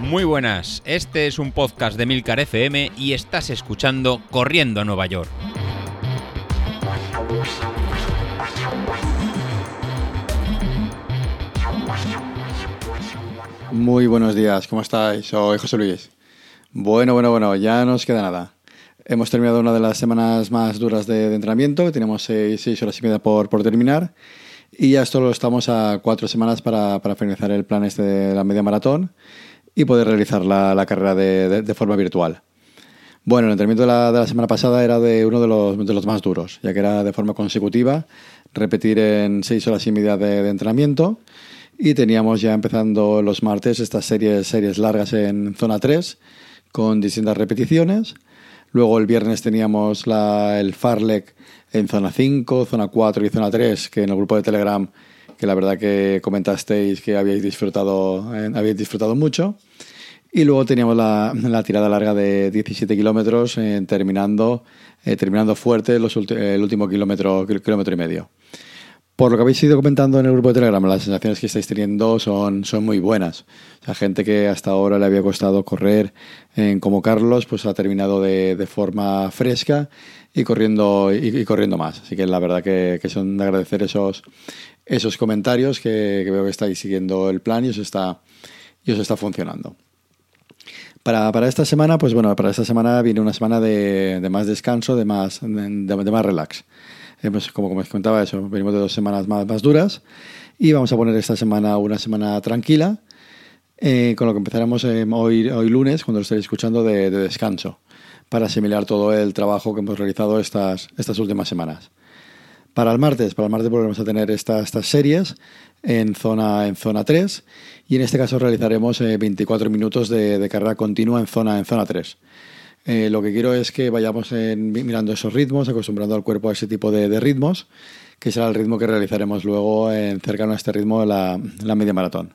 Muy buenas, este es un podcast de Milcar FM y estás escuchando Corriendo a Nueva York. Muy buenos días, ¿cómo estáis? Soy José Luis. Bueno, bueno, bueno, ya nos queda nada. Hemos terminado una de las semanas más duras de, entrenamiento, tenemos seis, horas y media por, por terminar y ya esto lo estamos a cuatro semanas para, para finalizar el plan este de la media maratón y poder realizar la, carrera de, forma virtual. Bueno, el entrenamiento de la, de la, semana pasada era de uno de los, de los más duros, ya que era de forma consecutiva, repetir en seis horas y media de, entrenamiento y teníamos ya empezando los martes estas series, series largas en zona 3 con distintas repeticiones. Luego el viernes teníamos la, el Farlek en zona 5, zona 4 y zona 3, que en el grupo de Telegram que la verdad que comentasteis que habíais disfrutado, eh, habéis disfrutado mucho. Y luego teníamos la, la tirada larga de 17 kilómetros, eh, terminando, eh, terminando fuerte los el último kilómetro, kilómetro y medio. Por lo que habéis ido comentando en el grupo de Telegram, las sensaciones que estáis teniendo son, son muy buenas. O gente que hasta ahora le había costado correr como Carlos, pues ha terminado de, de forma fresca y corriendo, y, corriendo más. Así que la verdad que, que son de agradecer esos, esos comentarios que, veo que estáis siguiendo el plan y os está, y os está funcionando. Para, para, esta semana, pues bueno, para esta semana viene una semana de, de más descanso, de más, de, más relax. Eh, pues como, como os contaba eso, venimos de dos semanas más, más duras y vamos a poner esta semana una semana tranquila, eh, con lo que empezaremos eh, hoy, hoy lunes, cuando lo estéis escuchando, de, de, descanso, para asimilar todo el trabajo que hemos realizado estas, estas últimas semanas. Para el martes, para el martes volveremos a tener estas series en zona, en zona 3 y en este caso realizaremos 24 eh, minutos de, carrera continua en zona, en zona 3. Eh, lo que quiero es que vayamos mirando esos ritmos, acostumbrando al cuerpo a ese tipo de, ritmos, que será el ritmo que realizaremos luego en cercano a este ritmo de la, la media maratón.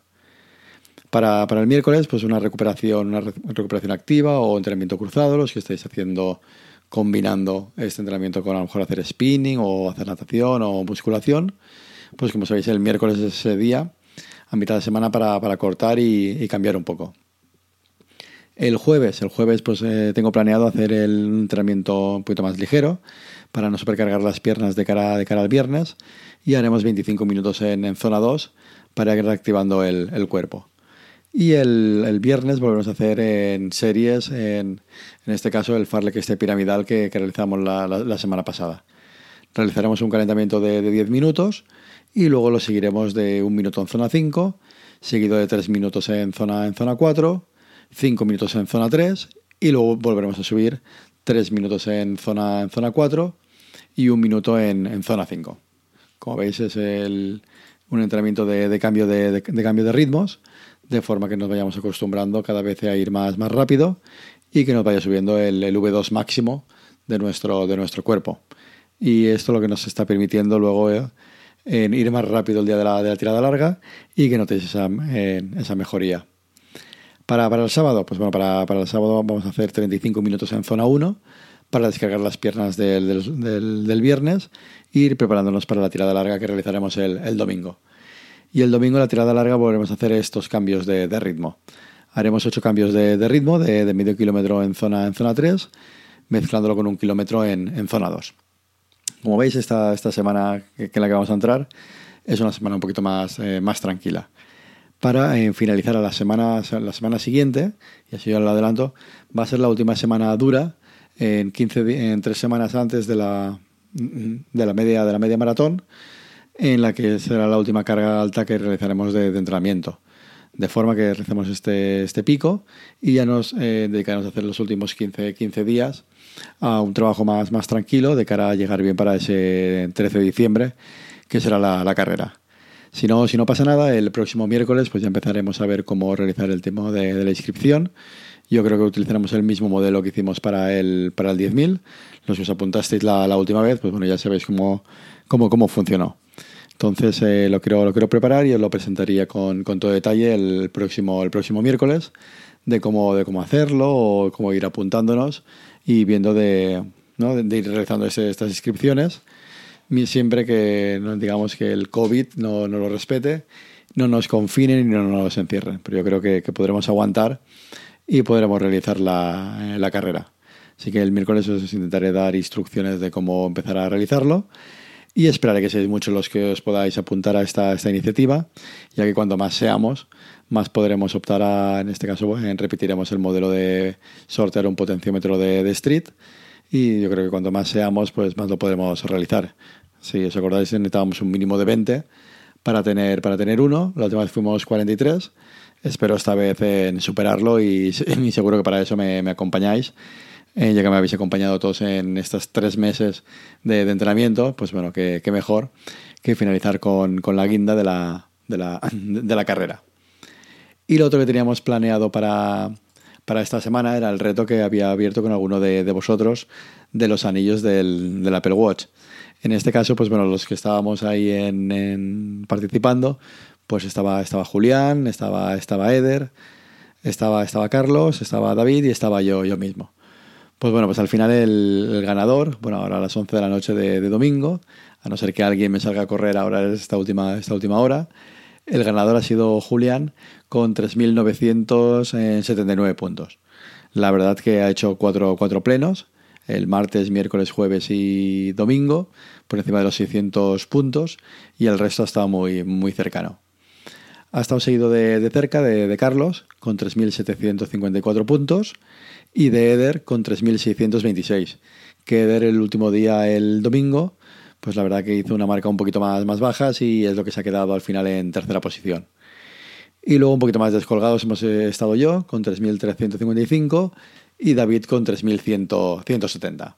Para, el miércoles, pues una recuperación, una recuperación activa o entrenamiento cruzado, los que estáis haciendo combinando este entrenamiento con a lo mejor hacer spinning o hacer natación o musculación, pues como sabéis el miércoles es ese día, a mitad de semana para cortar y, cambiar un poco. El jueves, el jueves pues eh, tengo planeado hacer el entrenamiento un poquito más ligero para no supercargar las piernas de cara, de cara al viernes y haremos 25 minutos en, en zona 2 para ir reactivando el, el cuerpo. Y el, el, viernes volvemos a hacer en series, en, en este caso el farlek este piramidal que, que realizamos la, la, semana pasada. Realizaremos un calentamiento de, de, 10 minutos y luego lo seguiremos de un minuto en zona 5, seguido de 3 minutos en zona, en zona 4, 5 minutos en zona 3 y luego volveremos a subir 3 minutos en zona, en zona 4 y un minuto en, en zona 5. Como veis es el, un entrenamiento de, de cambio de, de, cambio de ritmos de forma que nos vayamos acostumbrando cada vez a ir más, más rápido y que nos vaya subiendo el, el V2 máximo de nuestro, de nuestro cuerpo. Y esto es lo que nos está permitiendo luego eh, ir más rápido el día de la, de la tirada larga y que notéis esa, esa mejoría. Para, para, el sábado, pues bueno, para, para, el sábado vamos a hacer 35 minutos en zona 1 para descargar las piernas del, del, del, viernes e ir preparándonos para la tirada larga que realizaremos el, el domingo. Y el domingo, la tirada larga, volveremos a hacer estos cambios de, de ritmo. Haremos ocho cambios de, de ritmo, de, medio kilómetro en zona, en zona 3, mezclándolo con un kilómetro en, en zona 2. Como veis, esta, esta semana en la que vamos a entrar es una semana un poquito más, eh, más tranquila. Para eh, finalizar a la semana, la semana siguiente, y así yo lo adelanto, va a ser la última semana dura, en, 15, en tres semanas antes de la, de la, media, de la media maratón, en la que será la última carga alta que realizaremos de, entrenamiento. De forma que recemos este, este pico y ya nos eh, dedicaremos a hacer los últimos 15, 15 días a un trabajo más, más tranquilo de cara a llegar bien para ese 13 de diciembre, que será la, la carrera. Si no, si no pasa nada, el próximo miércoles pues ya empezaremos a ver cómo realizar el tema de, la inscripción. Yo creo que utilizaremos el mismo modelo que hicimos para el, para el 10.000. Los que os apuntasteis la, última vez, pues bueno, ya sabéis cómo, cómo, cómo funcionó. Entonces eh, lo, quiero, lo quiero preparar y os lo presentaría con, con, todo detalle el próximo, el próximo miércoles de cómo, de cómo hacerlo o cómo ir apuntándonos y viendo de, ¿no? de ir realizando ese, estas inscripciones siempre que digamos que el COVID no, no, lo respete no nos confinen y no nos encierren. Pero yo creo que, podremos aguantar y podremos realizar la, la carrera. Así que el miércoles os intentaré dar instrucciones de cómo empezar a realizarlo y esperaré que seáis muchos los que os podáis apuntar a esta, esta iniciativa, ya que cuanto más seamos, más podremos optar a, en este caso, repetiremos el modelo de sortear un potenciómetro de, de, street y yo creo que cuanto más seamos, pues más lo podremos realizar. Si os acordáis, necesitábamos un mínimo de 20 para tener, para tener uno, la última vez fuimos 43, espero esta vez en superarlo y, y seguro que para eso me, me acompañáis eh, ya que me habéis acompañado todos en estos tres meses de, entrenamiento, pues bueno, qué, mejor que finalizar con, la guinda de la, de, la, carrera. Y lo otro que teníamos planeado para, esta semana era el reto que había abierto con alguno de, vosotros de los anillos del, Apple Watch. En este caso, pues bueno, los que estábamos ahí en, participando, pues estaba, estaba Julián, estaba, estaba Eder, estaba, estaba Carlos, estaba David y estaba yo, yo mismo. Pues bueno, pues al final el, ganador, bueno, ahora a las 11 de la noche de, domingo, a no ser que alguien me salga a correr ahora esta última, esta última hora, el ganador ha sido Julián con 3.979 puntos. La verdad que ha hecho cuatro, cuatro plenos, el martes, miércoles, jueves y domingo, por encima de los 600 puntos, y el resto ha estado muy, muy cercano. Ha estado seguido de, cerca de, de Carlos, con 3.754 puntos, y de Eder con 3.626. Que Eder el último día, el domingo, pues la verdad que hizo una marca un poquito más, más baja y es lo que se ha quedado al final en tercera posición. Y luego un poquito más descolgados hemos eh, estado yo con 3.355 y David con 3.170.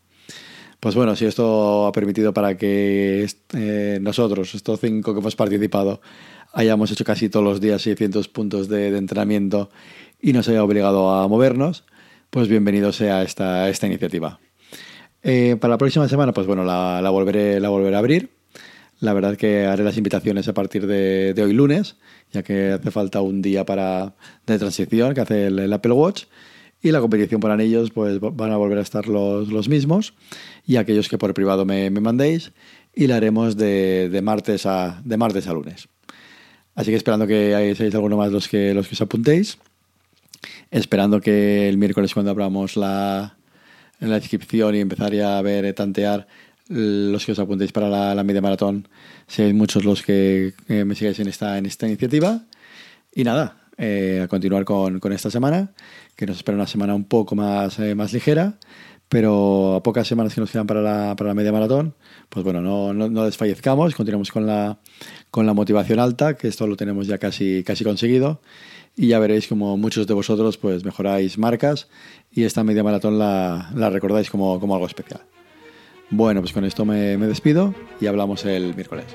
Pues bueno, si esto ha permitido para que eh, nosotros, estos cinco que hemos participado, hayamos hecho casi todos los días 600 puntos de, entrenamiento y nos haya obligado a movernos, pues bienvenido sea esta, esta iniciativa. Eh, para la próxima semana, pues bueno, la, volveré, la volveré a abrir. La verdad que haré las invitaciones a partir de, hoy lunes, ya que hace falta un día para, de transición que hace el, Apple Watch. Y la competición por anillos, pues van a volver a estar los, los mismos. Y aquellos que por privado me, mandéis. Y la haremos de, de, martes a, de martes a lunes. Así que esperando que seáis alguno más los que, los que os apuntéis esperando que el miércoles cuando abramos la, la inscripción y empezaría a ver, tantear los que os apuntéis para la, media maratón, seáis muchos los que me sigáis en esta, en esta iniciativa. Y nada, eh, a continuar con, con, esta semana, que nos espera una semana un poco más, eh, más ligera, pero a pocas semanas que nos quedan para la, para la media maratón, pues bueno, no, no, desfallezcamos, continuamos con la, con la motivación alta, que esto lo tenemos ya casi, casi conseguido y ya veréis como muchos de vosotros pues mejoráis marcas y esta media maratón la, la recordáis como, como, algo especial. Bueno, pues con esto me, me despido y hablamos el miércoles.